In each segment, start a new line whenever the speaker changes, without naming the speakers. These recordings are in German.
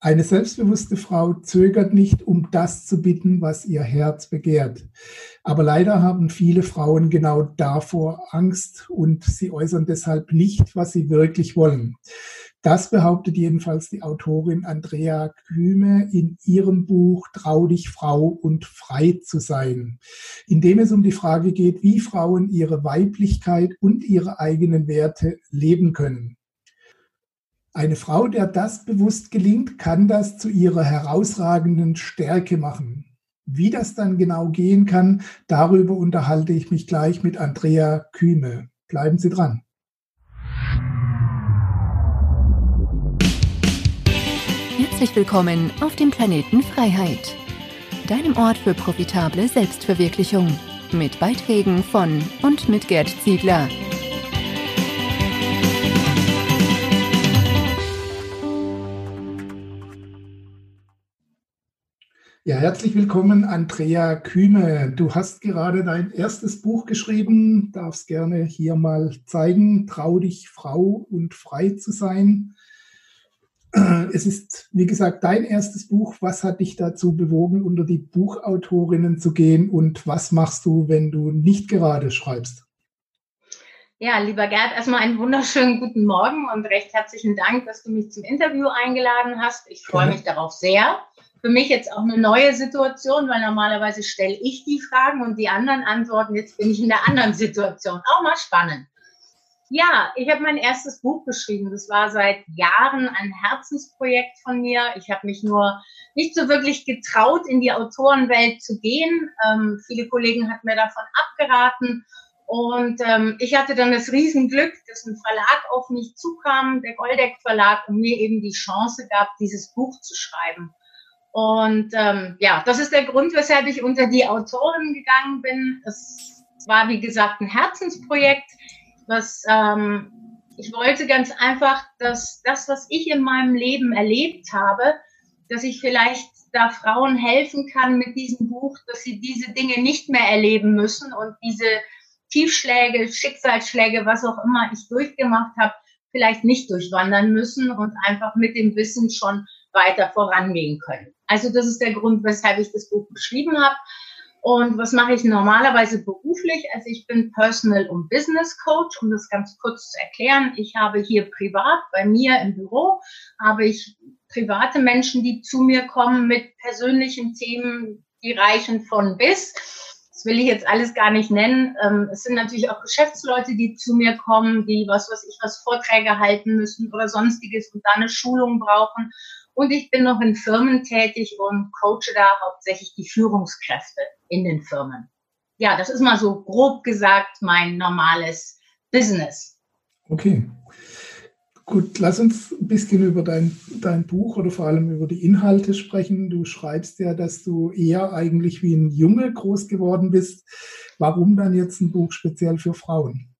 Eine selbstbewusste Frau zögert nicht, um das zu bitten, was ihr Herz begehrt. Aber leider haben viele Frauen genau davor Angst und sie äußern deshalb nicht, was sie wirklich wollen. Das behauptet jedenfalls die Autorin Andrea Kühme in ihrem Buch Trau dich Frau und frei zu sein, in dem es um die Frage geht, wie Frauen ihre Weiblichkeit und ihre eigenen Werte leben können. Eine Frau, der das bewusst gelingt, kann das zu ihrer herausragenden Stärke machen. Wie das dann genau gehen kann, darüber unterhalte ich mich gleich mit Andrea Kühme. Bleiben Sie dran.
Herzlich willkommen auf dem Planeten Freiheit, deinem Ort für profitable Selbstverwirklichung, mit Beiträgen von und mit Gerd Ziegler.
Ja, herzlich willkommen, Andrea Kühme. Du hast gerade dein erstes Buch geschrieben, darfst gerne hier mal zeigen. Trau dich, Frau und frei zu sein. Es ist, wie gesagt, dein erstes Buch. Was hat dich dazu bewogen, unter die Buchautorinnen zu gehen und was machst du, wenn du nicht gerade schreibst?
Ja, lieber Gerd, erstmal einen wunderschönen guten Morgen und recht herzlichen Dank, dass du mich zum Interview eingeladen hast. Ich freue mich darauf sehr für mich jetzt auch eine neue Situation, weil normalerweise stelle ich die Fragen und die anderen antworten. Jetzt bin ich in der anderen Situation. Auch mal spannend. Ja, ich habe mein erstes Buch geschrieben. Das war seit Jahren ein Herzensprojekt von mir. Ich habe mich nur nicht so wirklich getraut, in die Autorenwelt zu gehen. Ähm, viele Kollegen hatten mir davon abgeraten. Und ähm, ich hatte dann das Riesenglück, dass ein Verlag auf mich zukam, der Goldeck Verlag, und mir eben die Chance gab, dieses Buch zu schreiben. Und ähm, ja, das ist der Grund, weshalb ich unter die Autorin gegangen bin. Es war, wie gesagt, ein Herzensprojekt, was ähm, ich wollte ganz einfach, dass das, was ich in meinem Leben erlebt habe, dass ich vielleicht da Frauen helfen kann mit diesem Buch, dass sie diese Dinge nicht mehr erleben müssen und diese Tiefschläge, Schicksalsschläge, was auch immer ich durchgemacht habe, vielleicht nicht durchwandern müssen und einfach mit dem Wissen schon weiter vorangehen können. Also das ist der Grund, weshalb ich das Buch geschrieben habe. Und was mache ich normalerweise beruflich? Also ich bin Personal- und Business Coach, um das ganz kurz zu erklären. Ich habe hier privat bei mir im Büro, habe ich private Menschen, die zu mir kommen mit persönlichen Themen, die reichen von bis. Das will ich jetzt alles gar nicht nennen. Ähm, es sind natürlich auch Geschäftsleute, die zu mir kommen, die was weiß ich, was Vorträge halten müssen oder sonstiges und da eine Schulung brauchen. Und ich bin noch in Firmen tätig und coache da hauptsächlich die Führungskräfte in den Firmen. Ja, das ist mal so grob gesagt mein normales Business.
Okay. Gut, lass uns ein bisschen über dein, dein Buch oder vor allem über die Inhalte sprechen. Du schreibst ja, dass du eher eigentlich wie ein Junge groß geworden bist. Warum dann jetzt ein Buch speziell für Frauen?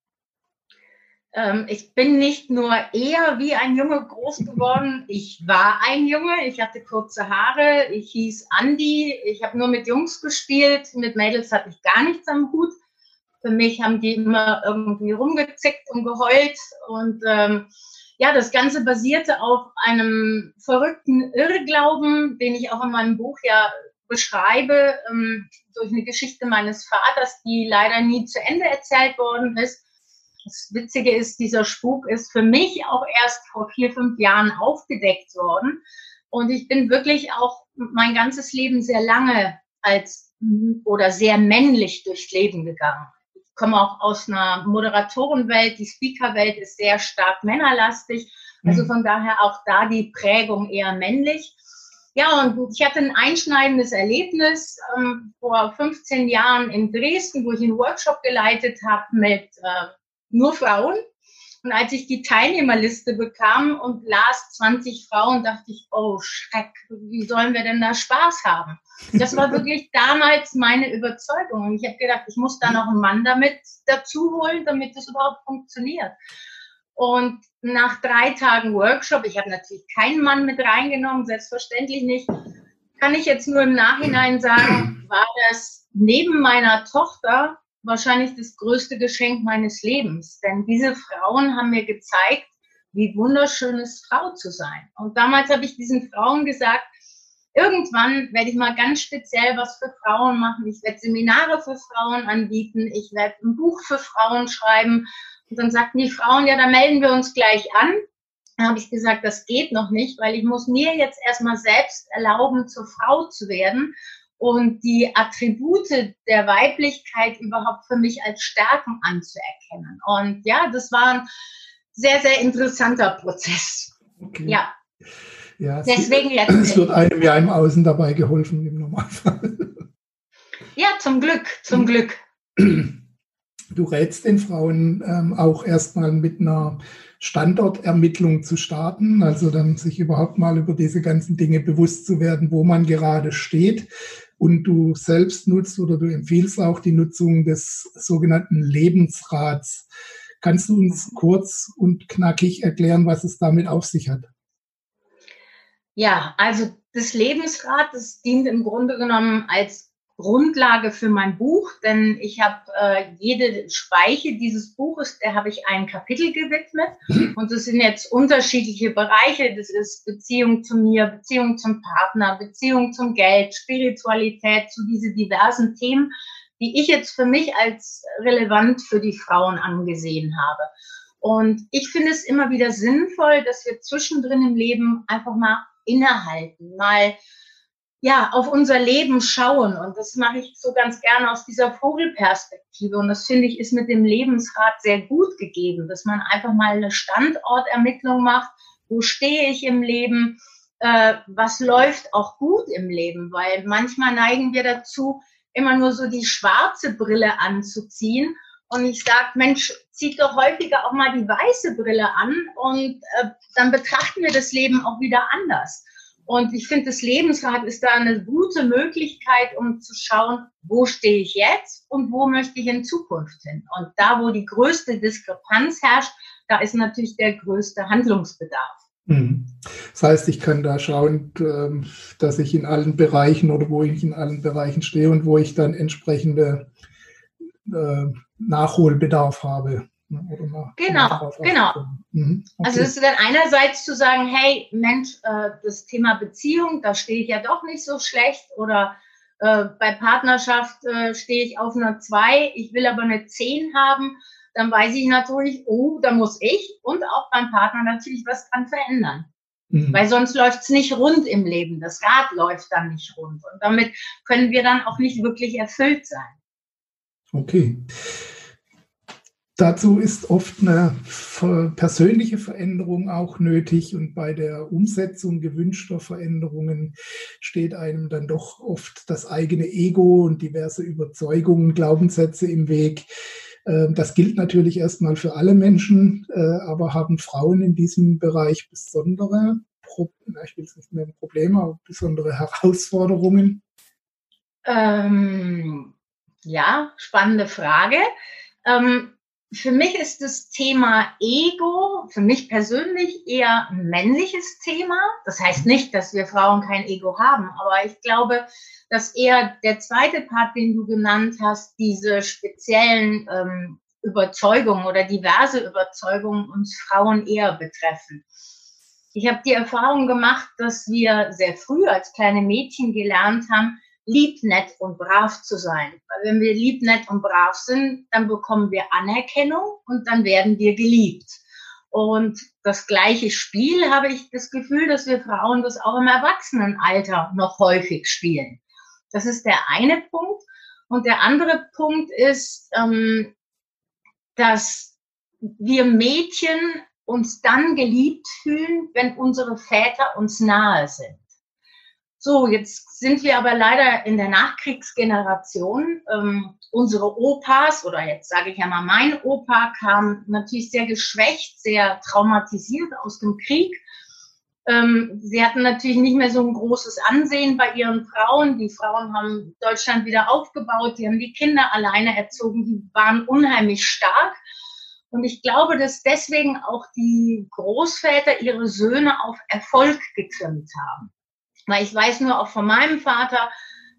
Ähm, ich bin nicht nur eher wie ein Junge groß geworden, ich war ein Junge, ich hatte kurze Haare, ich hieß Andi, ich habe nur mit Jungs gespielt, mit Mädels hatte ich gar nichts am Hut. Für mich haben die immer irgendwie rumgezickt und geheult. Und ähm, ja, das Ganze basierte auf einem verrückten Irrglauben, den ich auch in meinem Buch ja beschreibe, ähm, durch eine Geschichte meines Vaters, die leider nie zu Ende erzählt worden ist das Witzige ist, dieser Spuk ist für mich auch erst vor vier, fünf Jahren aufgedeckt worden. Und ich bin wirklich auch mein ganzes Leben sehr lange als oder sehr männlich durchs Leben gegangen. Ich komme auch aus einer Moderatorenwelt. Die Speakerwelt ist sehr stark männerlastig. Also mhm. von daher auch da die Prägung eher männlich. Ja, und ich hatte ein einschneidendes Erlebnis ähm, vor 15 Jahren in Dresden, wo ich einen Workshop geleitet habe mit äh, nur Frauen. Und als ich die Teilnehmerliste bekam und las 20 Frauen, dachte ich, oh Schreck, wie sollen wir denn da Spaß haben? Das war wirklich damals meine Überzeugung. Und ich habe gedacht, ich muss da noch einen Mann damit dazu holen, damit das überhaupt funktioniert. Und nach drei Tagen Workshop, ich habe natürlich keinen Mann mit reingenommen, selbstverständlich nicht, kann ich jetzt nur im Nachhinein sagen, war das neben meiner Tochter wahrscheinlich das größte Geschenk meines Lebens. Denn diese Frauen haben mir gezeigt, wie wunderschön es Frau zu sein. Und damals habe ich diesen Frauen gesagt, irgendwann werde ich mal ganz speziell was für Frauen machen. Ich werde Seminare für Frauen anbieten. Ich werde ein Buch für Frauen schreiben. Und dann sagten die Frauen, ja, da melden wir uns gleich an. Dann habe ich gesagt, das geht noch nicht, weil ich muss mir jetzt erstmal selbst erlauben, zur Frau zu werden und die Attribute der Weiblichkeit überhaupt für mich als Stärken anzuerkennen. Und ja, das war ein sehr, sehr interessanter Prozess.
Okay. Ja. Ja, Deswegen jetzt. Es wird einem ja im Außen dabei geholfen im Normalfall.
Ja, zum Glück, zum Glück.
Du rätst den Frauen ähm, auch erstmal mit einer Standortermittlung zu starten, also dann sich überhaupt mal über diese ganzen Dinge bewusst zu werden, wo man gerade steht. Und du selbst nutzt oder du empfiehlst auch die Nutzung des sogenannten Lebensrats. Kannst du uns kurz und knackig erklären, was es damit auf sich hat?
Ja, also das Lebensrad, das dient im Grunde genommen als Grundlage für mein Buch, denn ich habe äh, jede Speiche dieses Buches, der habe ich ein Kapitel gewidmet und das sind jetzt unterschiedliche Bereiche. Das ist Beziehung zu mir, Beziehung zum Partner, Beziehung zum Geld, Spiritualität, zu diese diversen Themen, die ich jetzt für mich als relevant für die Frauen angesehen habe. Und ich finde es immer wieder sinnvoll, dass wir zwischendrin im Leben einfach mal innehalten, mal ja, auf unser Leben schauen. Und das mache ich so ganz gerne aus dieser Vogelperspektive. Und das finde ich ist mit dem Lebensrat sehr gut gegeben, dass man einfach mal eine Standortermittlung macht. Wo stehe ich im Leben? Äh, was läuft auch gut im Leben? Weil manchmal neigen wir dazu, immer nur so die schwarze Brille anzuziehen. Und ich sage, Mensch, zieht doch häufiger auch mal die weiße Brille an und äh, dann betrachten wir das Leben auch wieder anders. Und ich finde, das Lebensrad ist da eine gute Möglichkeit, um zu schauen, wo stehe ich jetzt und wo möchte ich in Zukunft hin. Und da, wo die größte Diskrepanz herrscht, da ist natürlich der größte Handlungsbedarf.
Mhm. Das heißt, ich kann da schauen, ähm, dass ich in allen Bereichen oder wo ich in allen Bereichen stehe und wo ich dann entsprechende äh, Nachholbedarf habe.
Ne, genau, genau. Mhm, okay. Also es ist dann einerseits zu sagen, hey Mensch, äh, das Thema Beziehung, da stehe ich ja doch nicht so schlecht oder äh, bei Partnerschaft äh, stehe ich auf einer 2, ich will aber eine 10 haben, dann weiß ich natürlich, oh, da muss ich und auch beim Partner natürlich was dran verändern. Mhm. Weil sonst läuft es nicht rund im Leben. Das Rad läuft dann nicht rund. Und damit können wir dann auch nicht wirklich erfüllt sein.
Okay. Dazu ist oft eine persönliche Veränderung auch nötig und bei der Umsetzung gewünschter Veränderungen steht einem dann doch oft das eigene Ego und diverse Überzeugungen, Glaubenssätze im Weg. Ähm, das gilt natürlich erstmal für alle Menschen, äh, aber haben Frauen in diesem Bereich besondere, ich will es nicht nennen Probleme, aber besondere Herausforderungen?
Ähm, ja, spannende Frage. Ähm, für mich ist das Thema Ego, für mich persönlich eher ein männliches Thema. Das heißt nicht, dass wir Frauen kein Ego haben, aber ich glaube, dass eher der zweite Part, den du genannt hast, diese speziellen ähm, Überzeugungen oder diverse Überzeugungen uns Frauen eher betreffen. Ich habe die Erfahrung gemacht, dass wir sehr früh als kleine Mädchen gelernt haben, lieb, nett und brav zu sein. Weil wenn wir lieb, nett und brav sind, dann bekommen wir Anerkennung und dann werden wir geliebt. Und das gleiche Spiel habe ich das Gefühl, dass wir Frauen das auch im Erwachsenenalter noch häufig spielen. Das ist der eine Punkt. Und der andere Punkt ist, ähm, dass wir Mädchen uns dann geliebt fühlen, wenn unsere Väter uns nahe sind. So, jetzt sind wir aber leider in der Nachkriegsgeneration. Ähm, unsere Opas, oder jetzt sage ich ja mal, mein Opa kam natürlich sehr geschwächt, sehr traumatisiert aus dem Krieg. Ähm, sie hatten natürlich nicht mehr so ein großes Ansehen bei ihren Frauen. Die Frauen haben Deutschland wieder aufgebaut, die haben die Kinder alleine erzogen, die waren unheimlich stark. Und ich glaube, dass deswegen auch die Großväter ihre Söhne auf Erfolg getrimmt haben. Weil ich weiß nur auch von meinem Vater,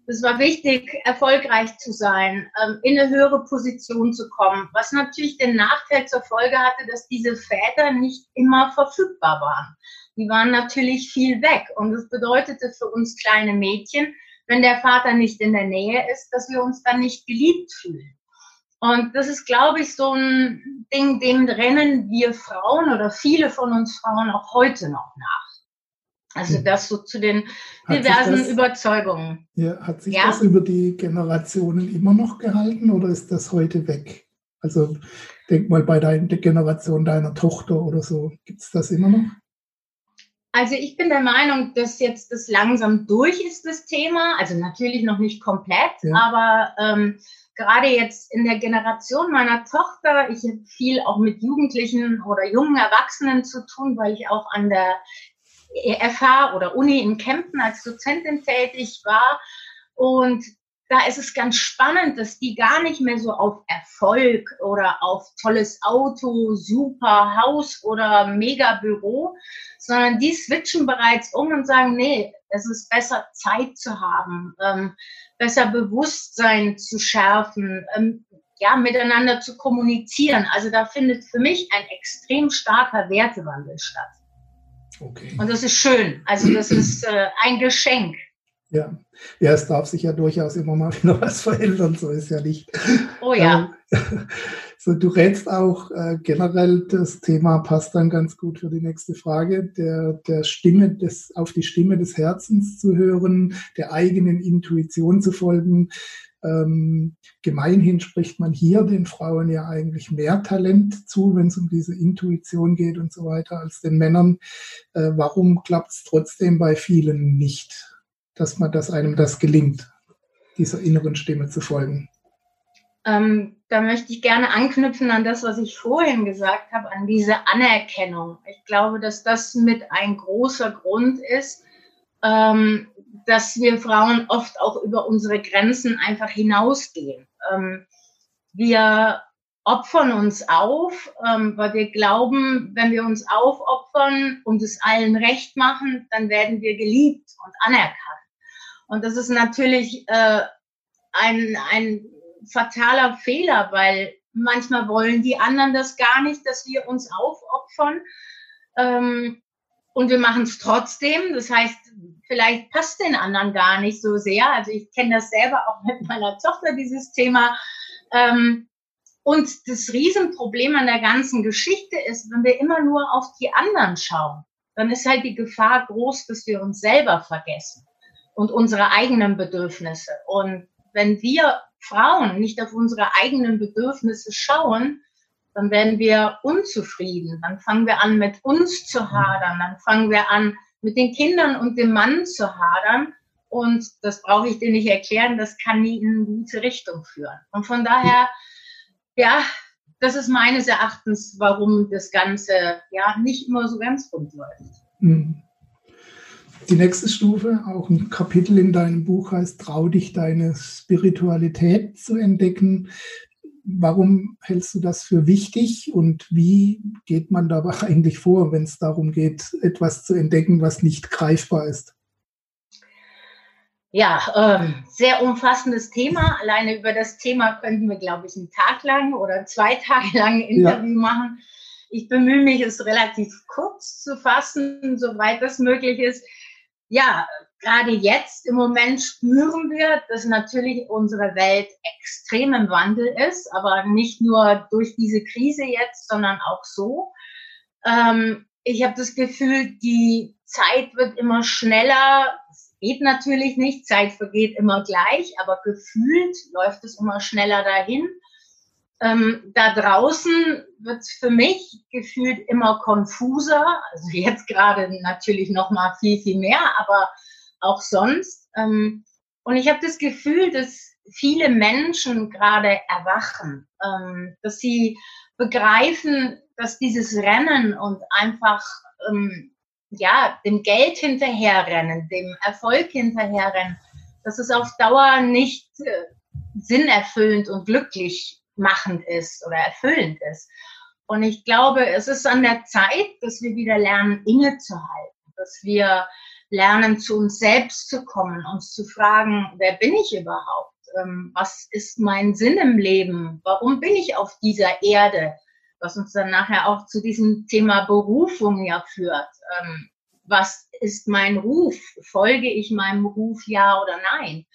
es war wichtig, erfolgreich zu sein, ähm, in eine höhere Position zu kommen, was natürlich den Nachteil zur Folge hatte, dass diese Väter nicht immer verfügbar waren. Die waren natürlich viel weg und das bedeutete für uns kleine Mädchen, wenn der Vater nicht in der Nähe ist, dass wir uns dann nicht geliebt fühlen. Und das ist, glaube ich, so ein Ding, dem rennen wir Frauen oder viele von uns Frauen auch heute noch nach. Also das so zu den diversen das, Überzeugungen.
Ja, hat sich ja? das über die Generationen immer noch gehalten oder ist das heute weg? Also denk mal bei deiner Generation deiner Tochter oder so, gibt es das immer noch?
Also ich bin der Meinung, dass jetzt das langsam durch ist, das Thema. Also natürlich noch nicht komplett, ja. aber ähm, gerade jetzt in der Generation meiner Tochter, ich habe viel auch mit Jugendlichen oder jungen Erwachsenen zu tun, weil ich auch an der FH oder Uni in Kempten als Dozentin tätig war. Und da ist es ganz spannend, dass die gar nicht mehr so auf Erfolg oder auf tolles Auto, super Haus oder mega Büro, sondern die switchen bereits um und sagen, nee, es ist besser Zeit zu haben, ähm, besser Bewusstsein zu schärfen, ähm, ja, miteinander zu kommunizieren. Also da findet für mich ein extrem starker Wertewandel statt. Okay. Und das ist schön. Also das ist äh, ein Geschenk.
Ja. ja, es darf sich ja durchaus immer mal wieder was verändern, so ist ja nicht.
Oh ja.
Ähm, so, du rätst auch äh, generell, das Thema passt dann ganz gut für die nächste Frage, der, der Stimme des, auf die Stimme des Herzens zu hören, der eigenen Intuition zu folgen. Ähm, gemeinhin spricht man hier den Frauen ja eigentlich mehr Talent zu, wenn es um diese Intuition geht und so weiter, als den Männern. Äh, warum klappt es trotzdem bei vielen nicht, dass man, dass einem das gelingt, dieser inneren Stimme zu folgen?
Ähm, da möchte ich gerne anknüpfen an das, was ich vorhin gesagt habe, an diese Anerkennung. Ich glaube, dass das mit ein großer Grund ist, ähm, dass wir Frauen oft auch über unsere Grenzen einfach hinausgehen. Ähm, wir opfern uns auf, ähm, weil wir glauben, wenn wir uns aufopfern und es allen recht machen, dann werden wir geliebt und anerkannt. Und das ist natürlich äh, ein, ein fataler Fehler, weil manchmal wollen die anderen das gar nicht, dass wir uns aufopfern. Ähm, und wir machen es trotzdem. Das heißt, vielleicht passt den anderen gar nicht so sehr. Also ich kenne das selber auch mit meiner Tochter, dieses Thema. Ähm, und das Riesenproblem an der ganzen Geschichte ist, wenn wir immer nur auf die anderen schauen, dann ist halt die Gefahr groß, dass wir uns selber vergessen und unsere eigenen Bedürfnisse. Und wenn wir Frauen nicht auf unsere eigenen Bedürfnisse schauen, dann werden wir unzufrieden. Dann fangen wir an, mit uns zu hadern. Dann fangen wir an, mit den Kindern und dem Mann zu hadern. Und das brauche ich dir nicht erklären, das kann nie in eine gute Richtung führen. Und von daher, ja, das ist meines Erachtens, warum das Ganze ja nicht immer so ganz rund läuft. Hm.
Die nächste Stufe, auch ein Kapitel in deinem Buch heißt, trau dich deine Spiritualität zu entdecken. Warum hältst du das für wichtig und wie geht man dabei eigentlich vor, wenn es darum geht, etwas zu entdecken, was nicht greifbar ist?
Ja, ähm, sehr umfassendes Thema. Alleine über das Thema könnten wir, glaube ich, einen Tag lang oder zwei Tage lang ein Interview ja. machen. Ich bemühe mich, es relativ kurz zu fassen, soweit das möglich ist. Ja, gerade jetzt im Moment spüren wir, dass natürlich unsere Welt extrem im Wandel ist, aber nicht nur durch diese Krise jetzt, sondern auch so. Ähm, ich habe das Gefühl, die Zeit wird immer schneller. Es geht natürlich nicht, Zeit vergeht immer gleich, aber gefühlt läuft es immer schneller dahin. Ähm, da draußen wird es für mich gefühlt immer konfuser. Also jetzt gerade natürlich noch mal viel, viel mehr, aber auch sonst. Ähm, und ich habe das Gefühl, dass viele Menschen gerade erwachen, ähm, dass sie begreifen, dass dieses Rennen und einfach ähm, ja dem Geld hinterherrennen, dem Erfolg hinterherrennen, dass es auf Dauer nicht äh, sinnerfüllend und glücklich machend ist oder erfüllend ist. Und ich glaube, es ist an der Zeit, dass wir wieder lernen, innezuhalten, dass wir lernen, zu uns selbst zu kommen, uns zu fragen, wer bin ich überhaupt? Ähm, was ist mein Sinn im Leben? Warum bin ich auf dieser Erde? Was uns dann nachher auch zu diesem Thema Berufung ja führt. Ähm, was ist mein Ruf? Folge ich meinem Ruf ja oder nein?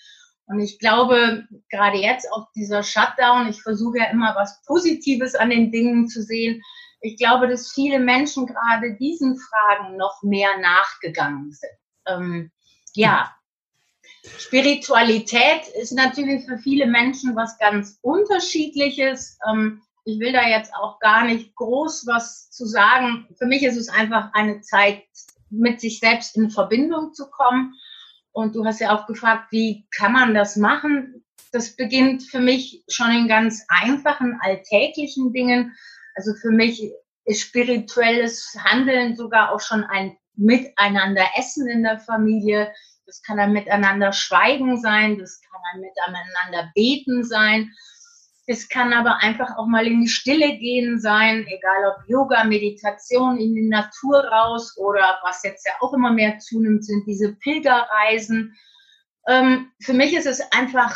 Und ich glaube, gerade jetzt auf dieser Shutdown, ich versuche ja immer was Positives an den Dingen zu sehen. Ich glaube, dass viele Menschen gerade diesen Fragen noch mehr nachgegangen sind. Ähm, ja, Spiritualität ist natürlich für viele Menschen was ganz Unterschiedliches. Ähm, ich will da jetzt auch gar nicht groß was zu sagen. Für mich ist es einfach eine Zeit, mit sich selbst in Verbindung zu kommen. Und du hast ja auch gefragt, wie kann man das machen? Das beginnt für mich schon in ganz einfachen, alltäglichen Dingen. Also für mich ist spirituelles Handeln sogar auch schon ein Miteinander essen in der Familie. Das kann ein Miteinander schweigen sein, das kann ein Miteinander beten sein. Es kann aber einfach auch mal in die Stille gehen sein, egal ob Yoga, Meditation, in die Natur raus oder was jetzt ja auch immer mehr zunimmt, sind diese Pilgerreisen. Ähm, für mich ist es einfach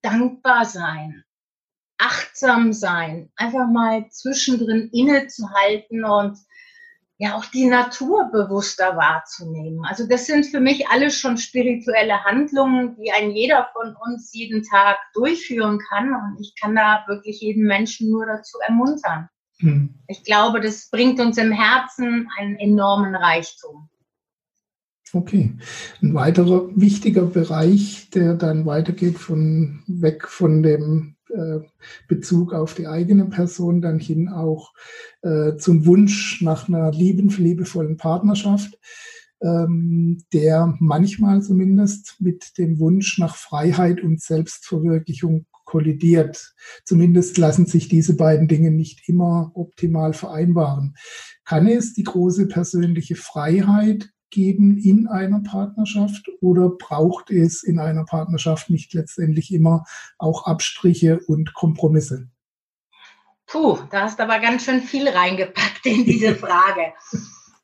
dankbar sein, achtsam sein, einfach mal zwischendrin innezuhalten und ja auch die Natur bewusster wahrzunehmen. Also das sind für mich alles schon spirituelle Handlungen, die ein jeder von uns jeden Tag durchführen kann. Und ich kann da wirklich jeden Menschen nur dazu ermuntern. Hm. Ich glaube, das bringt uns im Herzen einen enormen Reichtum.
Okay. Ein weiterer wichtiger Bereich, der dann weitergeht von weg von dem Bezug auf die eigene Person dann hin auch äh, zum Wunsch nach einer lieben, liebevollen Partnerschaft, ähm, der manchmal zumindest mit dem Wunsch nach Freiheit und Selbstverwirklichung kollidiert. Zumindest lassen sich diese beiden Dinge nicht immer optimal vereinbaren. Kann es die große persönliche Freiheit geben in einer Partnerschaft oder braucht es in einer Partnerschaft nicht letztendlich immer auch Abstriche und Kompromisse?
Puh, da hast du aber ganz schön viel reingepackt in diese Frage.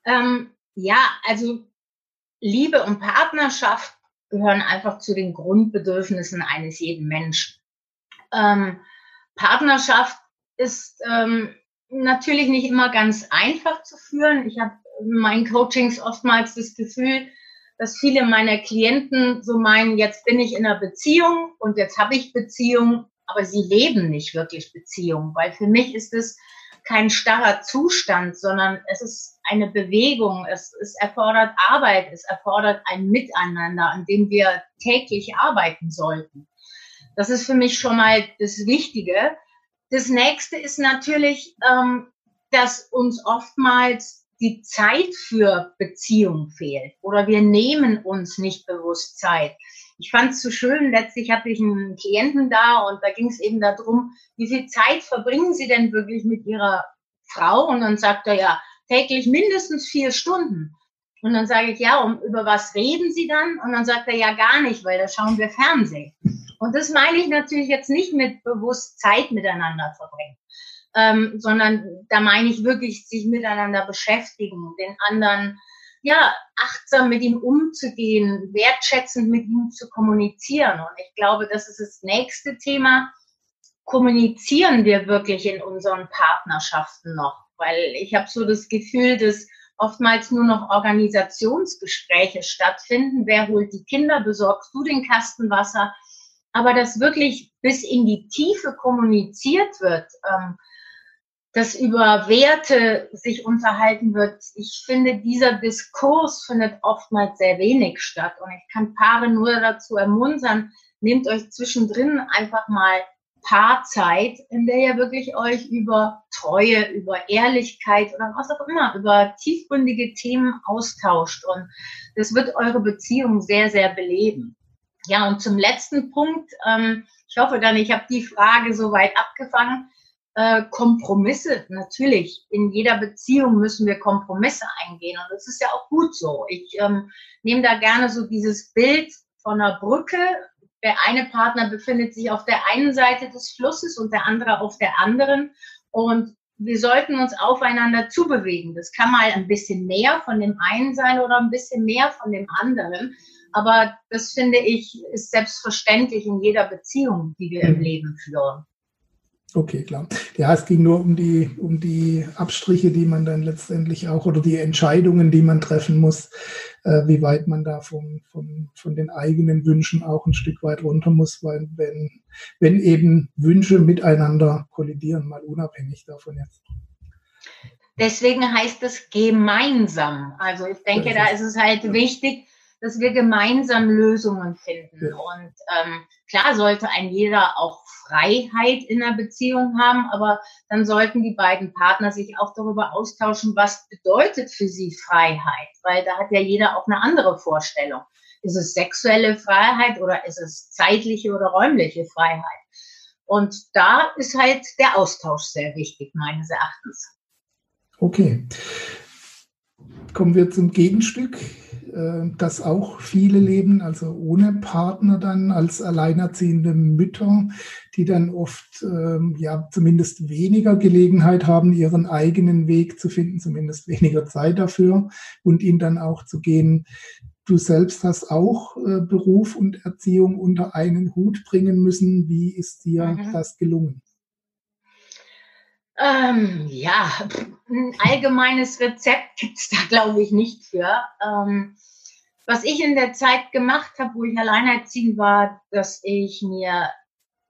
ähm, ja, also Liebe und Partnerschaft gehören einfach zu den Grundbedürfnissen eines jeden Menschen. Ähm, Partnerschaft ist ähm, natürlich nicht immer ganz einfach zu führen. Ich habe in meinen Coachings oftmals das Gefühl, dass viele meiner Klienten so meinen, jetzt bin ich in einer Beziehung und jetzt habe ich Beziehung, aber sie leben nicht wirklich Beziehung, weil für mich ist es kein starrer Zustand, sondern es ist eine Bewegung, es, es erfordert Arbeit, es erfordert ein Miteinander, an dem wir täglich arbeiten sollten. Das ist für mich schon mal das Wichtige. Das nächste ist natürlich, ähm, dass uns oftmals die Zeit für Beziehung fehlt oder wir nehmen uns nicht bewusst Zeit. Ich fand es so schön, letztlich hatte ich einen Klienten da und da ging es eben darum, wie viel Zeit verbringen Sie denn wirklich mit Ihrer Frau? Und dann sagt er ja, täglich mindestens vier Stunden. Und dann sage ich, ja, um, über was reden Sie dann? Und dann sagt er, ja, gar nicht, weil da schauen wir Fernsehen. Und das meine ich natürlich jetzt nicht mit bewusst Zeit miteinander verbringen ähm, sondern da meine ich wirklich sich miteinander beschäftigen, den anderen ja achtsam mit ihm umzugehen, wertschätzend mit ihm zu kommunizieren. Und ich glaube, das ist das nächste Thema. Kommunizieren wir wirklich in unseren Partnerschaften noch? Weil ich habe so das Gefühl, dass oftmals nur noch Organisationsgespräche stattfinden. Wer holt die Kinder? Besorgst du den Kastenwasser? Aber dass wirklich bis in die Tiefe kommuniziert wird, ähm, dass über Werte sich unterhalten wird. Ich finde, dieser Diskurs findet oftmals sehr wenig statt. Und ich kann Paare nur dazu ermuntern, nehmt euch zwischendrin einfach mal Paarzeit, in der ihr wirklich euch über Treue, über Ehrlichkeit oder was auch immer, über tiefgründige Themen austauscht. Und das wird eure Beziehung sehr, sehr beleben. Ja, und zum letzten Punkt, ähm, ich hoffe dann, ich habe die Frage soweit abgefangen äh, Kompromisse, natürlich. In jeder Beziehung müssen wir Kompromisse eingehen und das ist ja auch gut so. Ich ähm, nehme da gerne so dieses Bild von einer Brücke. Der eine Partner befindet sich auf der einen Seite des Flusses und der andere auf der anderen. Und wir sollten uns aufeinander zubewegen. Das kann mal ein bisschen mehr von dem einen sein oder ein bisschen mehr von dem anderen. Aber das finde ich ist selbstverständlich in jeder Beziehung, die wir im mhm. Leben führen.
Okay, klar. Ja, es ging nur um die, um die Abstriche, die man dann letztendlich auch oder die Entscheidungen, die man treffen muss, äh, wie weit man da vom, vom, von den eigenen Wünschen auch ein Stück weit runter muss, weil wenn, wenn eben Wünsche miteinander kollidieren, mal unabhängig davon jetzt.
Deswegen heißt es gemeinsam. Also ich denke, da ist es halt wichtig, dass wir gemeinsam Lösungen finden. Ja. Und ähm, klar sollte ein jeder auch Freiheit in der Beziehung haben, aber dann sollten die beiden Partner sich auch darüber austauschen, was bedeutet für sie Freiheit, weil da hat ja jeder auch eine andere Vorstellung. Ist es sexuelle Freiheit oder ist es zeitliche oder räumliche Freiheit? Und da ist halt der Austausch sehr wichtig, meines Erachtens.
Okay. Kommen wir zum Gegenstück. Äh, das auch viele leben, also ohne Partner dann als alleinerziehende Mütter, die dann oft ähm, ja zumindest weniger Gelegenheit haben, ihren eigenen Weg zu finden, zumindest weniger Zeit dafür und ihn dann auch zu gehen. Du selbst hast auch äh, Beruf und Erziehung unter einen Hut bringen müssen. Wie ist dir mhm. das gelungen?
Ähm, ja, ein allgemeines Rezept gibt es da, glaube ich, nicht für. Ähm, was ich in der Zeit gemacht habe, wo ich alleinerziehend war, dass ich mir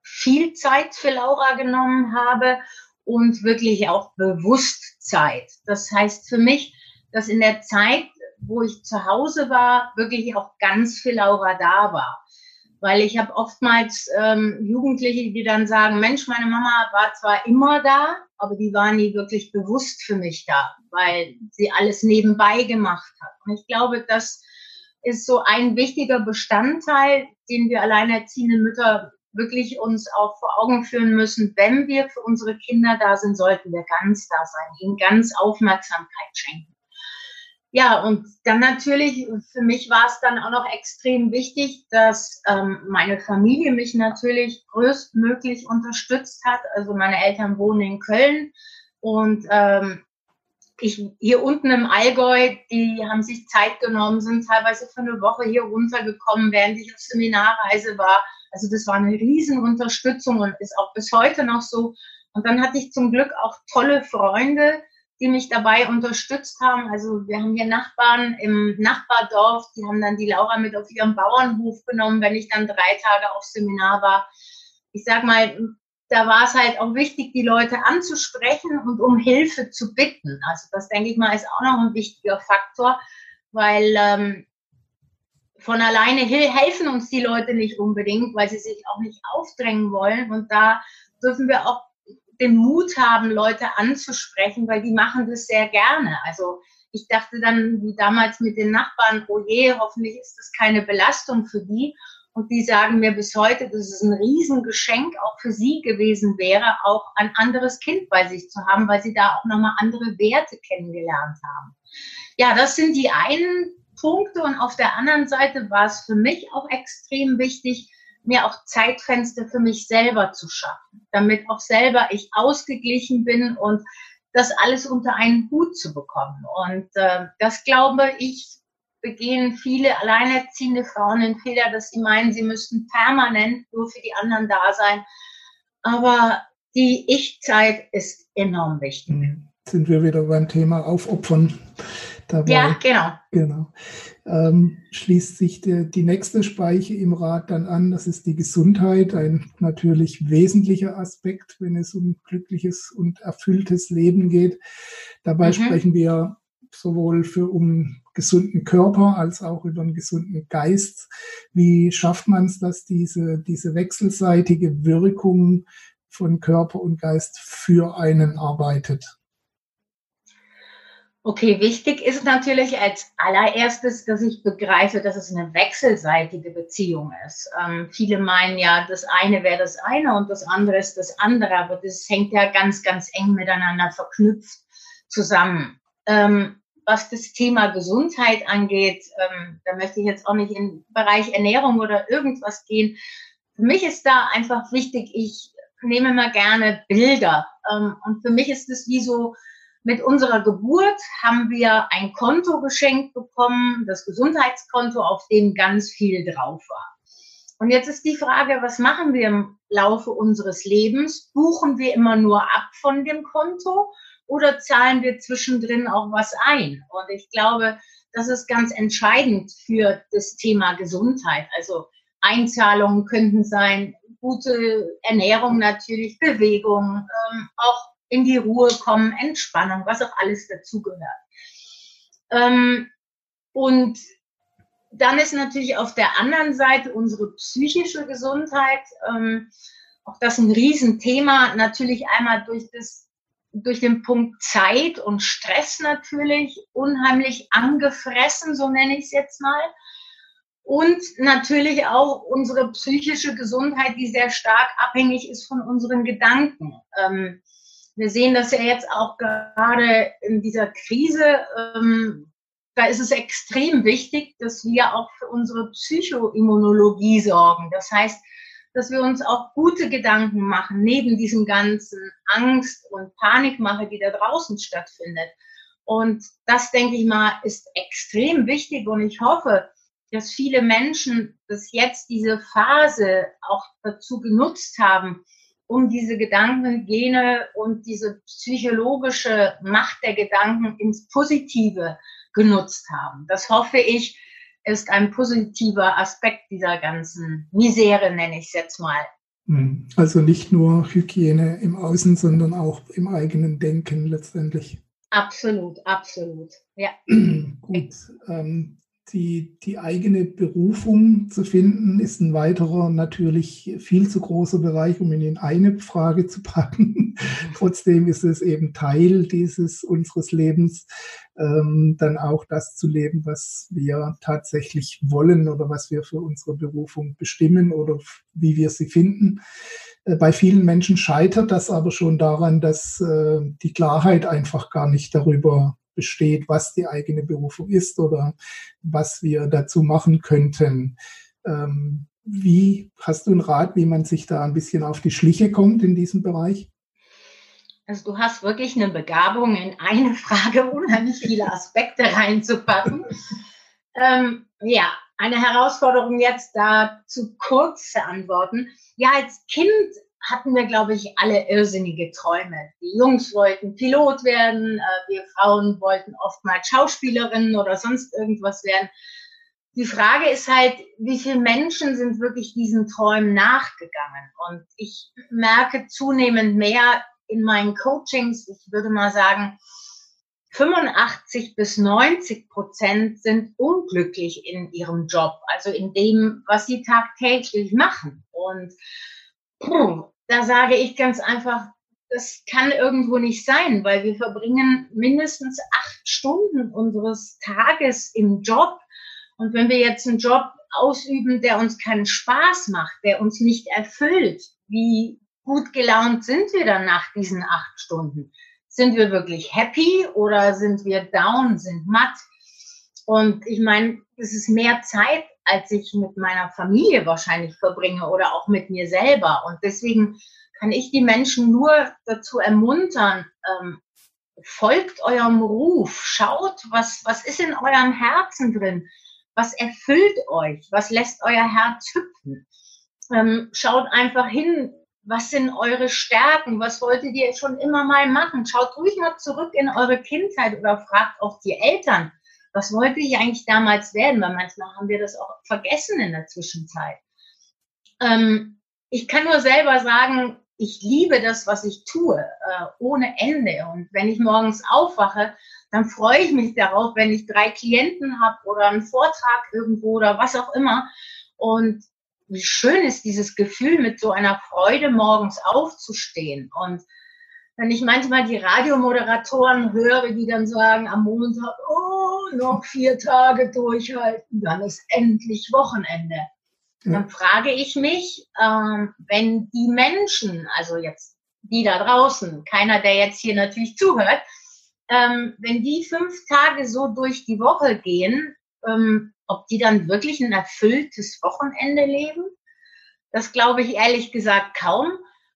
viel Zeit für Laura genommen habe und wirklich auch bewusst Zeit. Das heißt für mich, dass in der Zeit, wo ich zu Hause war, wirklich auch ganz viel Laura da war weil ich habe oftmals ähm, Jugendliche, die dann sagen, Mensch, meine Mama war zwar immer da, aber die war nie wirklich bewusst für mich da, weil sie alles nebenbei gemacht hat. Und ich glaube, das ist so ein wichtiger Bestandteil, den wir alleinerziehende Mütter wirklich uns auch vor Augen führen müssen. Wenn wir für unsere Kinder da sind, sollten wir ganz da sein, ihnen ganz Aufmerksamkeit schenken. Ja, und dann natürlich, für mich war es dann auch noch extrem wichtig, dass ähm, meine Familie mich natürlich größtmöglich unterstützt hat. Also meine Eltern wohnen in Köln und ähm, ich hier unten im Allgäu, die haben sich Zeit genommen, sind teilweise für eine Woche hier runtergekommen, während ich auf Seminarreise war. Also das war eine Riesenunterstützung und ist auch bis heute noch so. Und dann hatte ich zum Glück auch tolle Freunde, die mich dabei unterstützt haben. Also wir haben hier Nachbarn im Nachbardorf, die haben dann die Laura mit auf ihrem Bauernhof genommen, wenn ich dann drei Tage auf Seminar war. Ich sag mal, da war es halt auch wichtig, die Leute anzusprechen und um Hilfe zu bitten. Also das denke ich mal ist auch noch ein wichtiger Faktor, weil ähm, von alleine helfen uns die Leute nicht unbedingt, weil sie sich auch nicht aufdrängen wollen. Und da dürfen wir auch den Mut haben, Leute anzusprechen, weil die machen das sehr gerne. Also ich dachte dann, wie damals mit den Nachbarn, oh je, hoffentlich ist das keine Belastung für die. Und die sagen mir bis heute, dass es ein Riesengeschenk auch für sie gewesen wäre, auch ein anderes Kind bei sich zu haben, weil sie da auch nochmal andere Werte kennengelernt haben. Ja, das sind die einen Punkte. Und auf der anderen Seite war es für mich auch extrem wichtig, mir auch Zeitfenster für mich selber zu schaffen, damit auch selber ich ausgeglichen bin und das alles unter einen Hut zu bekommen. Und äh, das glaube ich, begehen viele alleinerziehende Frauen den Fehler, dass sie meinen, sie müssten permanent nur für die anderen da sein. Aber die Ich-Zeit ist enorm wichtig. Mhm.
Sind wir wieder beim Thema Aufopfern
dabei? Ja, genau.
Genau ähm, schließt sich der, die nächste Speiche im Rat dann an. Das ist die Gesundheit, ein natürlich wesentlicher Aspekt, wenn es um glückliches und erfülltes Leben geht. Dabei mhm. sprechen wir sowohl für um gesunden Körper als auch über einen gesunden Geist. Wie schafft man es, dass diese, diese wechselseitige Wirkung von Körper und Geist für einen arbeitet?
Okay, wichtig ist natürlich als allererstes, dass ich begreife, dass es eine wechselseitige Beziehung ist. Ähm, viele meinen ja, das eine wäre das eine und das andere ist das andere, aber das hängt ja ganz, ganz eng miteinander verknüpft zusammen. Ähm, was das Thema Gesundheit angeht, ähm, da möchte ich jetzt auch nicht in Bereich Ernährung oder irgendwas gehen. Für mich ist da einfach wichtig, ich nehme immer gerne Bilder. Ähm, und für mich ist es wie so, mit unserer Geburt haben wir ein Konto geschenkt bekommen, das Gesundheitskonto, auf dem ganz viel drauf war. Und jetzt ist die Frage, was machen wir im Laufe unseres Lebens? Buchen wir immer nur ab von dem Konto oder zahlen wir zwischendrin auch was ein? Und ich glaube, das ist ganz entscheidend für das Thema Gesundheit. Also Einzahlungen könnten sein, gute Ernährung natürlich, Bewegung, ähm, auch in die Ruhe kommen, Entspannung, was auch alles dazugehört. Ähm, und dann ist natürlich auf der anderen Seite unsere psychische Gesundheit, ähm, auch das ein Riesenthema, natürlich einmal durch das durch den Punkt Zeit und Stress natürlich unheimlich angefressen, so nenne ich es jetzt mal. Und natürlich auch unsere psychische Gesundheit, die sehr stark abhängig ist von unseren Gedanken. Ähm, wir sehen das ja jetzt auch gerade in dieser Krise. Ähm, da ist es extrem wichtig, dass wir auch für unsere Psychoimmunologie sorgen. Das heißt, dass wir uns auch gute Gedanken machen, neben diesem ganzen Angst und Panikmache, die da draußen stattfindet. Und das, denke ich mal, ist extrem wichtig. Und ich hoffe, dass viele Menschen das jetzt diese Phase auch dazu genutzt haben, um diese Gedankengene und diese psychologische Macht der Gedanken ins Positive genutzt haben. Das hoffe ich, ist ein positiver Aspekt dieser ganzen Misere, nenne ich es jetzt mal.
Hm. Also nicht nur Hygiene im Außen, sondern auch im eigenen Denken letztendlich.
Absolut, absolut. Ja.
Gut. Ähm, die, die eigene Berufung zu finden, ist ein weiterer natürlich viel zu großer Bereich, um ihn in eine Frage zu packen. Trotzdem ist es eben Teil dieses unseres Lebens, ähm, dann auch das zu leben, was wir tatsächlich wollen oder was wir für unsere Berufung bestimmen oder wie wir sie finden. Äh, bei vielen Menschen scheitert das aber schon daran, dass äh, die Klarheit einfach gar nicht darüber besteht, was die eigene Berufung ist oder was wir dazu machen könnten. Ähm, wie hast du einen Rat, wie man sich da ein bisschen auf die Schliche kommt in diesem Bereich?
Also du hast wirklich eine Begabung, in eine Frage unheimlich viele Aspekte reinzupacken. ähm, ja, eine Herausforderung jetzt da zu kurz zu antworten. Ja, als Kind hatten wir, glaube ich, alle irrsinnige Träume. Die Jungs wollten Pilot werden, äh, wir Frauen wollten oftmals Schauspielerinnen oder sonst irgendwas werden. Die Frage ist halt, wie viele Menschen sind wirklich diesen Träumen nachgegangen? Und ich merke zunehmend mehr in meinen Coachings, ich würde mal sagen, 85 bis 90 Prozent sind unglücklich in ihrem Job, also in dem, was sie tagtäglich machen. Und da sage ich ganz einfach, das kann irgendwo nicht sein, weil wir verbringen mindestens acht Stunden unseres Tages im Job. Und wenn wir jetzt einen Job ausüben, der uns keinen Spaß macht, der uns nicht erfüllt, wie gut gelaunt sind wir dann nach diesen acht Stunden? Sind wir wirklich happy oder sind wir down, sind matt? Und ich meine, es ist mehr Zeit, als ich mit meiner Familie wahrscheinlich verbringe oder auch mit mir selber. Und deswegen kann ich die Menschen nur dazu ermuntern, ähm, folgt eurem Ruf, schaut, was, was ist in eurem Herzen drin, was erfüllt euch, was lässt euer Herz hüpfen. Ähm, schaut einfach hin, was sind eure Stärken, was wolltet ihr schon immer mal machen. Schaut ruhig mal zurück in eure Kindheit oder fragt auch die Eltern, was wollte ich eigentlich damals werden? Weil manchmal haben wir das auch vergessen in der Zwischenzeit. Ähm, ich kann nur selber sagen, ich liebe das, was ich tue, äh, ohne Ende. Und wenn ich morgens aufwache, dann freue ich mich darauf, wenn ich drei Klienten habe oder einen Vortrag irgendwo oder was auch immer. Und wie schön ist dieses Gefühl, mit so einer Freude morgens aufzustehen. Und wenn ich manchmal die Radiomoderatoren höre, die dann sagen am Montag, oh, noch vier Tage durchhalten, dann ist endlich Wochenende. Ja. Dann frage ich mich, ähm, wenn die Menschen, also jetzt die da draußen, keiner, der jetzt hier natürlich zuhört, ähm, wenn die fünf Tage so durch die Woche gehen, ähm, ob die dann wirklich ein erfülltes Wochenende leben? Das glaube ich ehrlich gesagt kaum.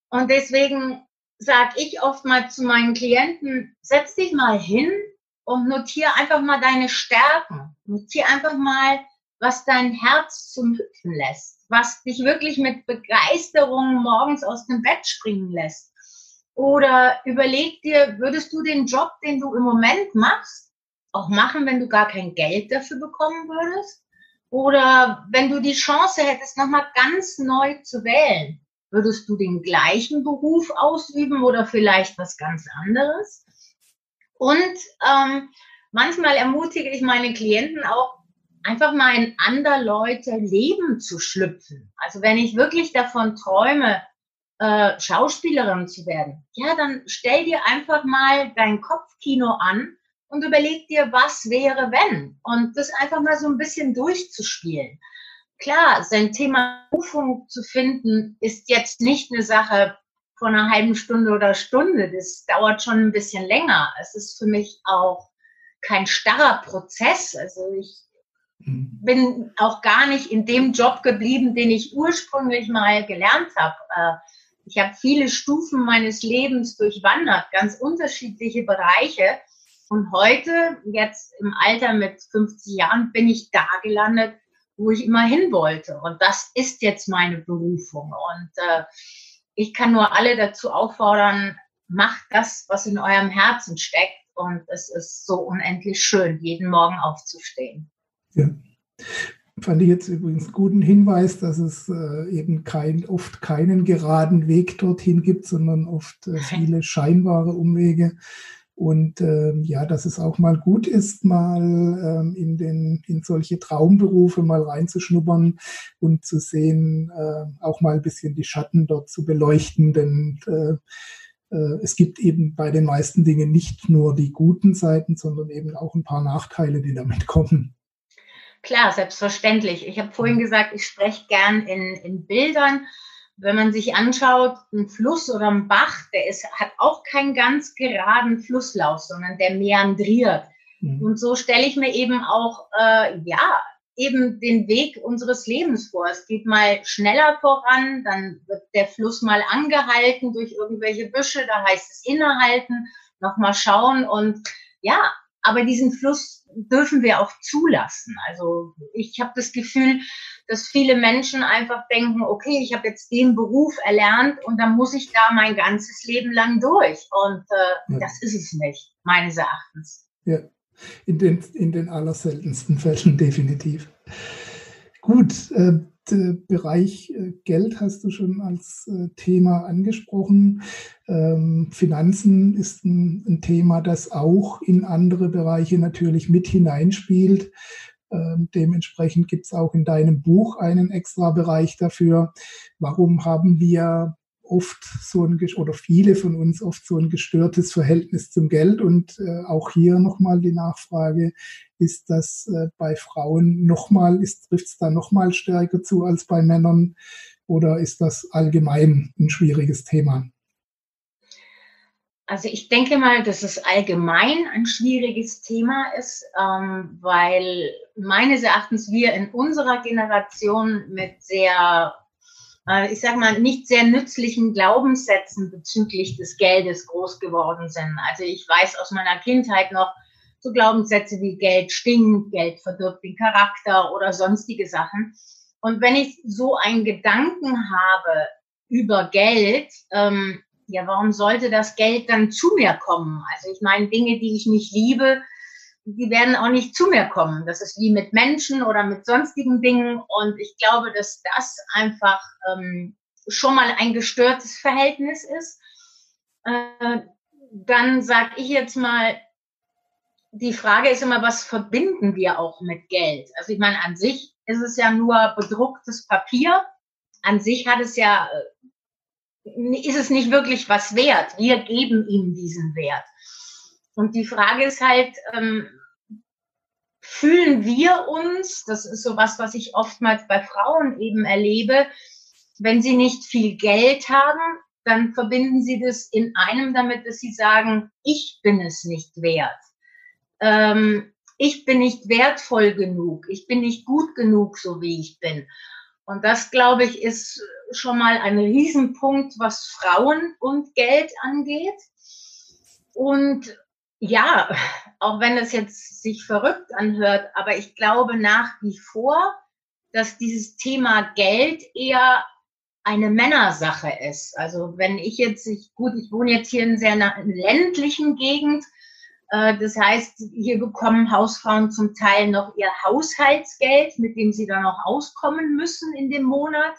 Und deswegen sage ich oft mal zu meinen Klienten, setz dich mal hin und notiere einfach mal deine Stärken. Notiere einfach mal, was dein Herz zum Hüpfen lässt, was dich wirklich mit Begeisterung morgens aus dem Bett springen lässt. Oder überleg dir, würdest du den Job, den du im Moment machst, auch machen, wenn du gar kein Geld dafür bekommen würdest? Oder wenn du die Chance hättest, nochmal ganz neu zu wählen, würdest du den gleichen Beruf ausüben oder vielleicht was ganz anderes? Und ähm, manchmal ermutige ich meine Klienten auch, einfach mal in andere Leute Leben zu schlüpfen. Also wenn ich wirklich davon träume, äh, Schauspielerin zu werden, ja, dann stell dir einfach mal dein Kopfkino an und überleg dir, was wäre, wenn. Und das einfach mal so ein bisschen durchzuspielen. Klar, sein Thema Berufung zu finden, ist jetzt nicht eine Sache von einer halben Stunde oder Stunde. Das dauert schon ein bisschen länger. Es ist für mich auch kein starrer Prozess. Also ich mhm. bin auch gar nicht in dem Job geblieben, den ich ursprünglich mal gelernt habe. Äh, ich habe viele Stufen meines Lebens durchwandert, ganz unterschiedliche Bereiche. Und heute, jetzt im Alter mit 50 Jahren, bin ich da gelandet, wo ich immer hin wollte. Und das ist jetzt meine Berufung. Und äh, ich kann nur alle dazu auffordern, macht das, was in eurem Herzen steckt. Und es ist so unendlich schön, jeden Morgen aufzustehen.
Ja. Fand ich jetzt übrigens guten Hinweis, dass es äh, eben kein, oft keinen geraden Weg dorthin gibt, sondern oft äh, viele scheinbare Umwege. Und äh, ja, dass es auch mal gut ist, mal ähm, in, den, in solche Traumberufe mal reinzuschnuppern und zu sehen, äh, auch mal ein bisschen die Schatten dort zu beleuchten. Denn äh, äh, es gibt eben bei den meisten Dingen nicht nur die guten Seiten, sondern eben auch ein paar Nachteile, die damit kommen.
Klar, selbstverständlich. Ich habe vorhin gesagt, ich spreche gern in, in Bildern wenn man sich anschaut, ein Fluss oder ein Bach, der ist, hat auch keinen ganz geraden Flusslauf, sondern der meandriert. Mhm. Und so stelle ich mir eben auch, äh, ja, eben den Weg unseres Lebens vor. Es geht mal schneller voran, dann wird der Fluss mal angehalten durch irgendwelche Büsche, da heißt es innehalten, nochmal schauen und ja, aber diesen Fluss dürfen wir auch zulassen. Also ich habe das Gefühl, dass viele Menschen einfach denken, okay, ich habe jetzt den Beruf erlernt und dann muss ich da mein ganzes Leben lang durch. Und äh, ja. das ist es nicht, meines Erachtens.
Ja, in den, in den allerseltensten Fällen definitiv. Gut, äh, der Bereich äh, Geld hast du schon als äh, Thema angesprochen. Ähm, Finanzen ist ein, ein, Thema, das auch in andere Bereiche natürlich mit hineinspielt. Ähm, dementsprechend gibt es auch in deinem Buch einen extra Bereich dafür. Warum haben wir oft so ein, oder viele von uns oft so ein gestörtes Verhältnis zum Geld. Und äh, auch hier nochmal die Nachfrage, ist das äh, bei Frauen nochmal, trifft es da nochmal stärker zu als bei Männern? Oder ist das allgemein ein schwieriges Thema?
Also ich denke mal, dass es allgemein ein schwieriges Thema ist, ähm, weil meines Erachtens wir in unserer Generation mit sehr äh, ich sage mal, nicht sehr nützlichen Glaubenssätzen bezüglich des Geldes groß geworden sind. Also ich weiß aus meiner Kindheit noch so Glaubenssätze wie Geld stinkt, Geld verdirbt den Charakter oder sonstige Sachen. Und wenn ich so einen Gedanken habe über Geld, ähm, ja, warum sollte das Geld dann zu mir kommen? Also ich meine, Dinge, die ich nicht liebe, die werden auch nicht zu mir kommen. Das ist wie mit Menschen oder mit sonstigen Dingen. Und ich glaube, dass das einfach ähm, schon mal ein gestörtes Verhältnis ist. Äh, dann sage ich jetzt mal, die Frage ist immer, was verbinden wir auch mit Geld? Also ich meine, an sich ist es ja nur bedrucktes Papier. An sich hat es ja, äh, ist es nicht wirklich was wert. Wir geben ihm diesen Wert. Und die Frage ist halt, ähm, fühlen wir uns, das ist so was, was ich oftmals bei Frauen eben erlebe, wenn sie nicht viel Geld haben, dann verbinden sie das in einem damit, dass sie sagen, ich bin es nicht wert. Ähm, ich bin nicht wertvoll genug. Ich bin nicht gut genug, so wie ich bin. Und das, glaube ich, ist schon mal ein Riesenpunkt, was Frauen und Geld angeht. Und ja, auch wenn es jetzt sich verrückt anhört, aber ich glaube nach wie vor, dass dieses Thema Geld eher eine Männersache ist. Also wenn ich jetzt, ich, gut, ich wohne jetzt hier in sehr ländlichen Gegend, äh, das heißt, hier bekommen Hausfrauen zum Teil noch ihr Haushaltsgeld, mit dem sie dann noch auskommen müssen in dem Monat.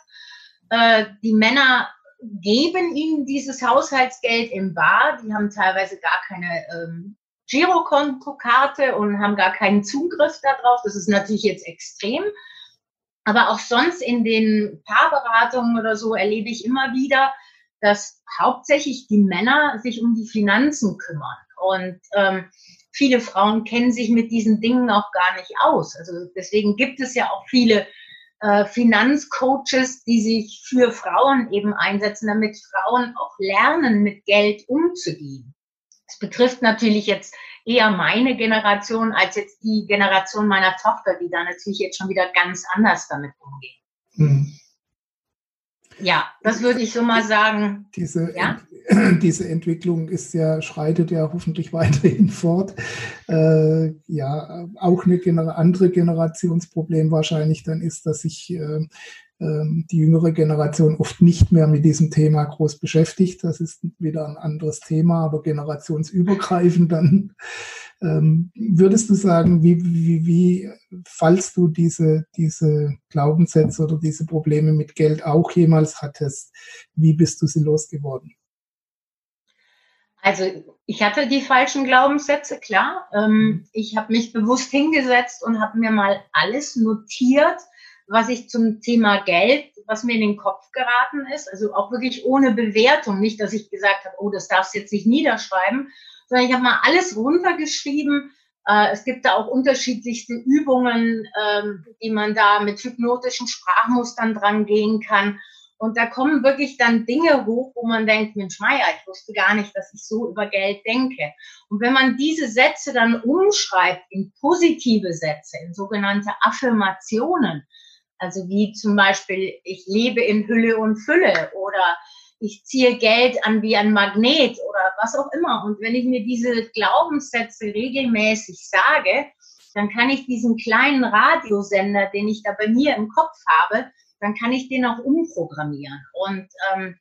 Äh, die Männer geben ihnen dieses Haushaltsgeld im Bar. Die haben teilweise gar keine ähm, Girokontokarte und haben gar keinen Zugriff darauf. Das ist natürlich jetzt extrem. Aber auch sonst in den Paarberatungen oder so erlebe ich immer wieder, dass hauptsächlich die Männer sich um die Finanzen kümmern. Und ähm, viele Frauen kennen sich mit diesen Dingen auch gar nicht aus. Also deswegen gibt es ja auch viele äh, Finanzcoaches, die sich für Frauen eben einsetzen, damit Frauen auch lernen, mit Geld umzugehen. Das betrifft natürlich jetzt eher meine Generation als jetzt die Generation meiner Tochter, die da natürlich jetzt schon wieder ganz anders damit umgehen. Hm. Ja, das würde ich so mal sagen.
Diese, ja? diese Entwicklung ist ja, schreitet ja hoffentlich weiterhin fort. Äh, ja, auch eine Gener andere Generationsproblem wahrscheinlich dann ist, dass sich äh, die jüngere Generation oft nicht mehr mit diesem Thema groß beschäftigt. Das ist wieder ein anderes Thema, aber generationsübergreifend dann. Ähm, würdest du sagen, wie, wie, wie falls du diese, diese Glaubenssätze oder diese Probleme mit Geld auch jemals hattest, wie bist du sie losgeworden?
Also ich hatte die falschen Glaubenssätze, klar. Ähm, mhm. ich habe mich bewusst hingesetzt und habe mir mal alles notiert, was ich zum Thema Geld, was mir in den Kopf geraten ist, also auch wirklich ohne Bewertung, nicht, dass ich gesagt habe, oh, das darfst du jetzt nicht niederschreiben, sondern ich habe mal alles runtergeschrieben. Äh, es gibt da auch unterschiedlichste Übungen, ähm, die man da mit hypnotischen Sprachmustern dran gehen kann. Und da kommen wirklich dann Dinge hoch, wo man denkt, Mensch, Meier, ich wusste gar nicht, dass ich so über Geld denke. Und wenn man diese Sätze dann umschreibt in positive Sätze, in sogenannte Affirmationen, also wie zum Beispiel, ich lebe in Hülle und Fülle oder ich ziehe Geld an wie ein Magnet oder was auch immer. Und wenn ich mir diese Glaubenssätze regelmäßig sage, dann kann ich diesen kleinen Radiosender, den ich da bei mir im Kopf habe, dann kann ich den auch umprogrammieren. Und ähm,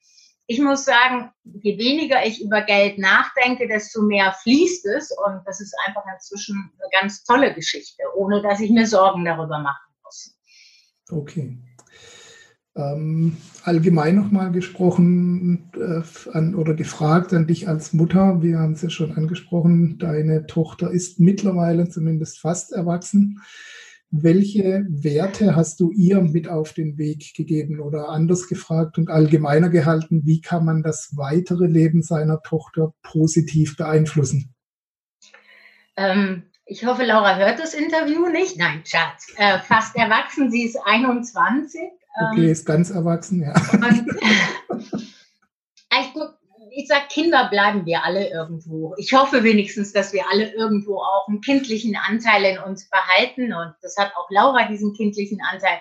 ich muss sagen, je weniger ich über Geld nachdenke, desto mehr fließt es. Und das ist einfach inzwischen eine ganz tolle Geschichte, ohne dass ich mir Sorgen darüber mache.
Okay. Ähm, allgemein nochmal gesprochen äh, an, oder gefragt an dich als Mutter. Wir haben es ja schon angesprochen, deine Tochter ist mittlerweile zumindest fast erwachsen. Welche Werte hast du ihr mit auf den Weg gegeben oder anders gefragt und allgemeiner gehalten? Wie kann man das weitere Leben seiner Tochter positiv beeinflussen?
Ähm, ich hoffe, Laura hört das Interview nicht. Nein, Schatz. Äh, fast erwachsen, sie ist 21.
Okay, ähm, ist ganz erwachsen, ja. Und,
ich, ich sag, Kinder bleiben wir alle irgendwo. Ich hoffe wenigstens, dass wir alle irgendwo auch einen kindlichen Anteil in uns behalten. Und das hat auch Laura, diesen kindlichen Anteil.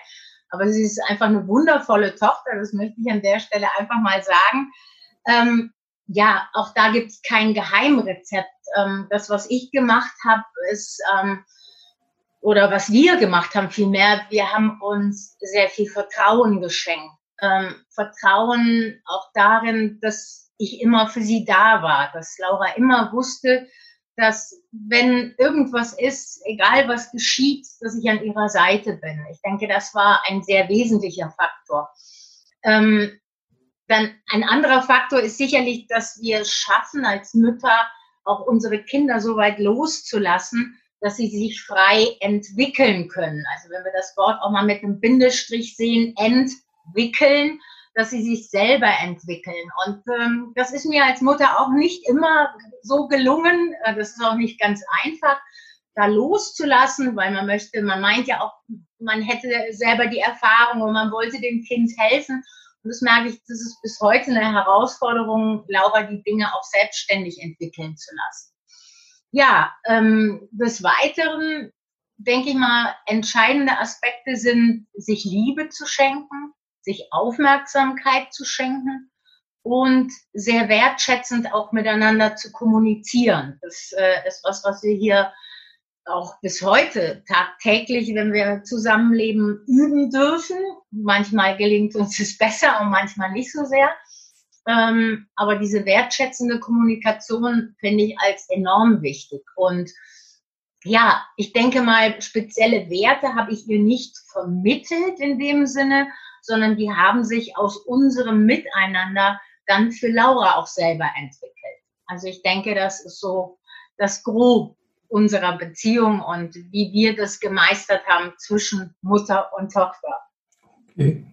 Aber sie ist einfach eine wundervolle Tochter. Das möchte ich an der Stelle einfach mal sagen. Ähm, ja, auch da gibt es kein Geheimrezept. Ähm, das, was ich gemacht habe, ist, ähm, oder was wir gemacht haben vielmehr, wir haben uns sehr viel Vertrauen geschenkt. Ähm, Vertrauen auch darin, dass ich immer für sie da war, dass Laura immer wusste, dass wenn irgendwas ist, egal was geschieht, dass ich an ihrer Seite bin. Ich denke, das war ein sehr wesentlicher Faktor. Ähm, dann ein anderer Faktor ist sicherlich, dass wir es schaffen, als Mütter auch unsere Kinder so weit loszulassen, dass sie sich frei entwickeln können. Also wenn wir das Wort auch mal mit einem Bindestrich sehen, entwickeln, dass sie sich selber entwickeln. Und ähm, das ist mir als Mutter auch nicht immer so gelungen. Äh, das ist auch nicht ganz einfach, da loszulassen, weil man möchte, man meint ja auch, man hätte selber die Erfahrung und man wollte dem Kind helfen. Und das merke ich, das ist bis heute eine Herausforderung, Laura die Dinge auch selbstständig entwickeln zu lassen. Ja, ähm, des Weiteren denke ich mal, entscheidende Aspekte sind, sich Liebe zu schenken, sich Aufmerksamkeit zu schenken und sehr wertschätzend auch miteinander zu kommunizieren. Das äh, ist was, was wir hier auch bis heute tagtäglich, wenn wir zusammenleben, üben dürfen. Manchmal gelingt uns es besser und manchmal nicht so sehr. Ähm, aber diese wertschätzende Kommunikation finde ich als enorm wichtig. Und ja, ich denke mal, spezielle Werte habe ich ihr nicht vermittelt in dem Sinne, sondern die haben sich aus unserem Miteinander dann für Laura auch selber entwickelt. Also ich denke, das ist so das Grob unserer Beziehung und wie wir das gemeistert haben zwischen Mutter und Tochter.
Okay,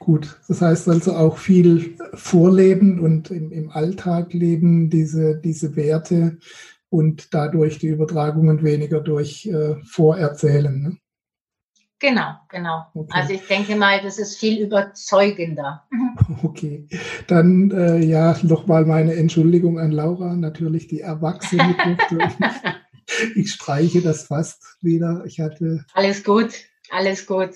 gut. Das heißt also auch viel Vorleben und im, im Alltag leben diese, diese Werte und dadurch die Übertragungen weniger durch äh, Vorerzählen. Ne?
Genau, genau. Okay. Also ich denke mal, das ist viel überzeugender.
Okay, dann äh, ja nochmal meine Entschuldigung an Laura, natürlich die Erwachsene. ich streiche das fast wieder. Ich hatte.
Alles gut, alles gut.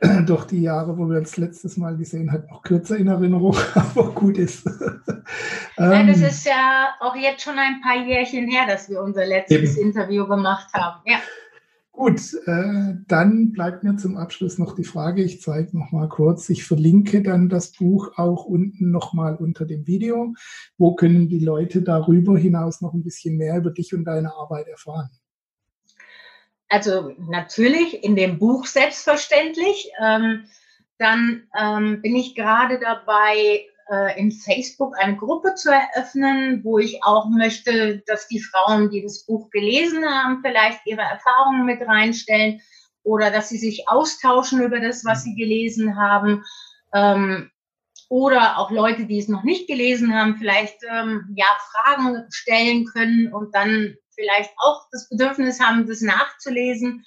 Doch die Jahre, wo wir uns letztes Mal gesehen haben, noch kürzer in Erinnerung, aber gut ist.
ja, das ähm, ist ja auch jetzt schon ein paar Jährchen her, dass wir unser letztes eben. Interview gemacht haben. Ja.
Gut, äh, dann bleibt mir zum Abschluss noch die Frage, ich zeige noch mal kurz, ich verlinke dann das Buch auch unten noch mal unter dem Video. Wo können die Leute darüber hinaus noch ein bisschen mehr über dich und deine Arbeit erfahren?
Also natürlich in dem Buch selbstverständlich. Ähm, dann ähm, bin ich gerade dabei, äh, in Facebook eine Gruppe zu eröffnen, wo ich auch möchte, dass die Frauen, die das Buch gelesen haben, vielleicht ihre Erfahrungen mit reinstellen oder dass sie sich austauschen über das, was sie gelesen haben. Ähm, oder auch Leute, die es noch nicht gelesen haben, vielleicht ähm, ja Fragen stellen können und dann vielleicht auch das Bedürfnis haben, das nachzulesen.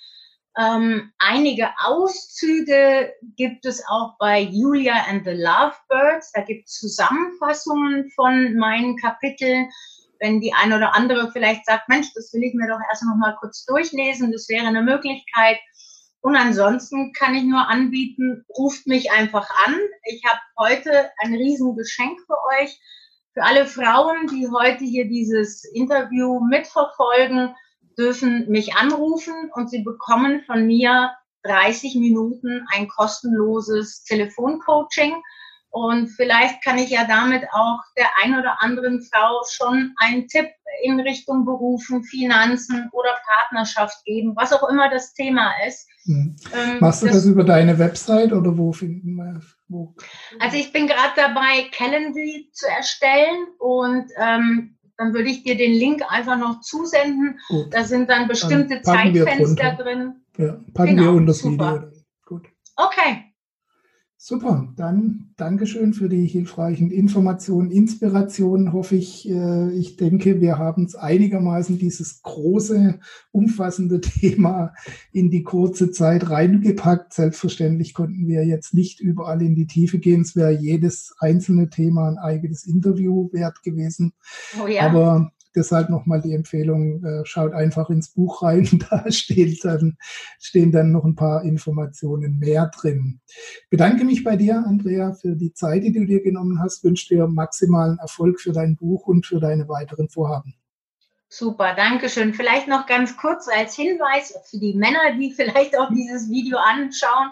Ähm, einige Auszüge gibt es auch bei Julia and the Lovebirds. Da gibt es Zusammenfassungen von meinen Kapiteln. Wenn die eine oder andere vielleicht sagt, Mensch, das will ich mir doch erst noch mal kurz durchlesen, das wäre eine Möglichkeit. Und ansonsten kann ich nur anbieten, ruft mich einfach an. Ich habe heute ein Riesengeschenk für euch. Für alle Frauen, die heute hier dieses Interview mitverfolgen, dürfen mich anrufen und sie bekommen von mir 30 Minuten ein kostenloses Telefoncoaching. Und vielleicht kann ich ja damit auch der ein oder anderen Frau schon einen Tipp in Richtung Berufen, Finanzen oder Partnerschaft geben, was auch immer das Thema ist.
Hm. Ähm, Machst du das, das, über deine Website oder wo finden wir? Wo?
Also ich bin gerade dabei, Calendly zu erstellen und ähm, dann würde ich dir den Link einfach noch zusenden. Gut. Da sind dann bestimmte dann Zeitfenster drin.
Ja, packen genau, wir unter das super. Video.
Gut. Okay.
Super, dann Dankeschön für die hilfreichen Informationen, Inspirationen. Hoffe ich, äh, ich denke, wir haben es einigermaßen dieses große, umfassende Thema in die kurze Zeit reingepackt. Selbstverständlich konnten wir jetzt nicht überall in die Tiefe gehen. Es wäre jedes einzelne Thema ein eigenes Interview wert gewesen. Oh ja. Aber deshalb nochmal die Empfehlung, äh, schaut einfach ins Buch rein. Da steht dann, stehen dann noch ein paar Informationen mehr drin. bedanke mich bei dir, Andrea, für die Zeit, die du dir genommen hast. Wünsche dir maximalen Erfolg für dein Buch und für deine weiteren Vorhaben.
Super, danke schön. Vielleicht noch ganz kurz als Hinweis für die Männer, die vielleicht auch dieses Video anschauen.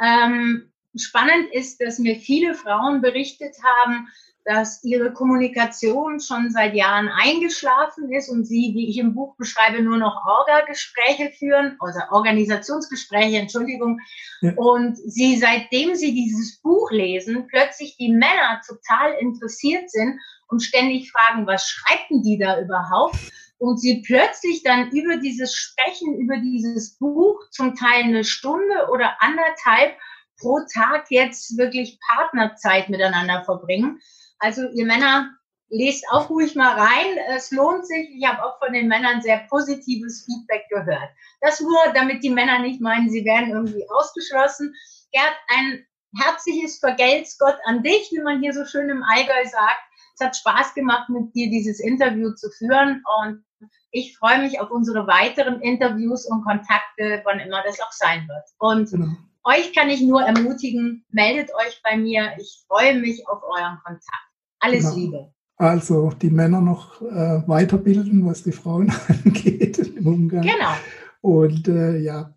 Ähm, spannend ist, dass mir viele Frauen berichtet haben, dass ihre Kommunikation schon seit Jahren eingeschlafen ist und sie, wie ich im Buch beschreibe, nur noch Orga-Gespräche führen, also Organisationsgespräche, Entschuldigung. Ja. Und sie, seitdem sie dieses Buch lesen, plötzlich die Männer total interessiert sind und ständig fragen, was schreiben die da überhaupt? Und sie plötzlich dann über dieses Sprechen, über dieses Buch zum Teil eine Stunde oder anderthalb pro Tag jetzt wirklich Partnerzeit miteinander verbringen. Also ihr Männer, lest auch ruhig mal rein. Es lohnt sich. Ich habe auch von den Männern sehr positives Feedback gehört. Das nur, damit die Männer nicht meinen, sie werden irgendwie ausgeschlossen. Gerd, ein herzliches Vergelt's Gott an dich, wie man hier so schön im Allgäu sagt. Es hat Spaß gemacht, mit dir dieses Interview zu führen und ich freue mich auf unsere weiteren Interviews und Kontakte, wann immer das auch sein wird. Und genau. euch kann ich nur ermutigen, meldet euch bei mir. Ich freue mich auf euren Kontakt. Alles genau. Liebe.
Also die Männer noch äh, weiterbilden, was die Frauen angeht im Umgang. Genau. Und äh, ja,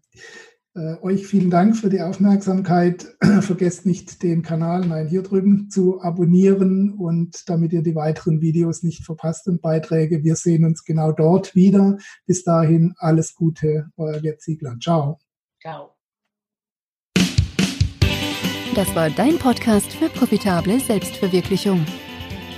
äh, euch vielen Dank für die Aufmerksamkeit. Vergesst nicht, den Kanal Nein hier drüben zu abonnieren und damit ihr die weiteren Videos nicht verpasst und Beiträge. Wir sehen uns genau dort wieder. Bis dahin alles Gute, euer Gerd Ziegler. Ciao. Ciao.
Das war dein Podcast für profitable Selbstverwirklichung.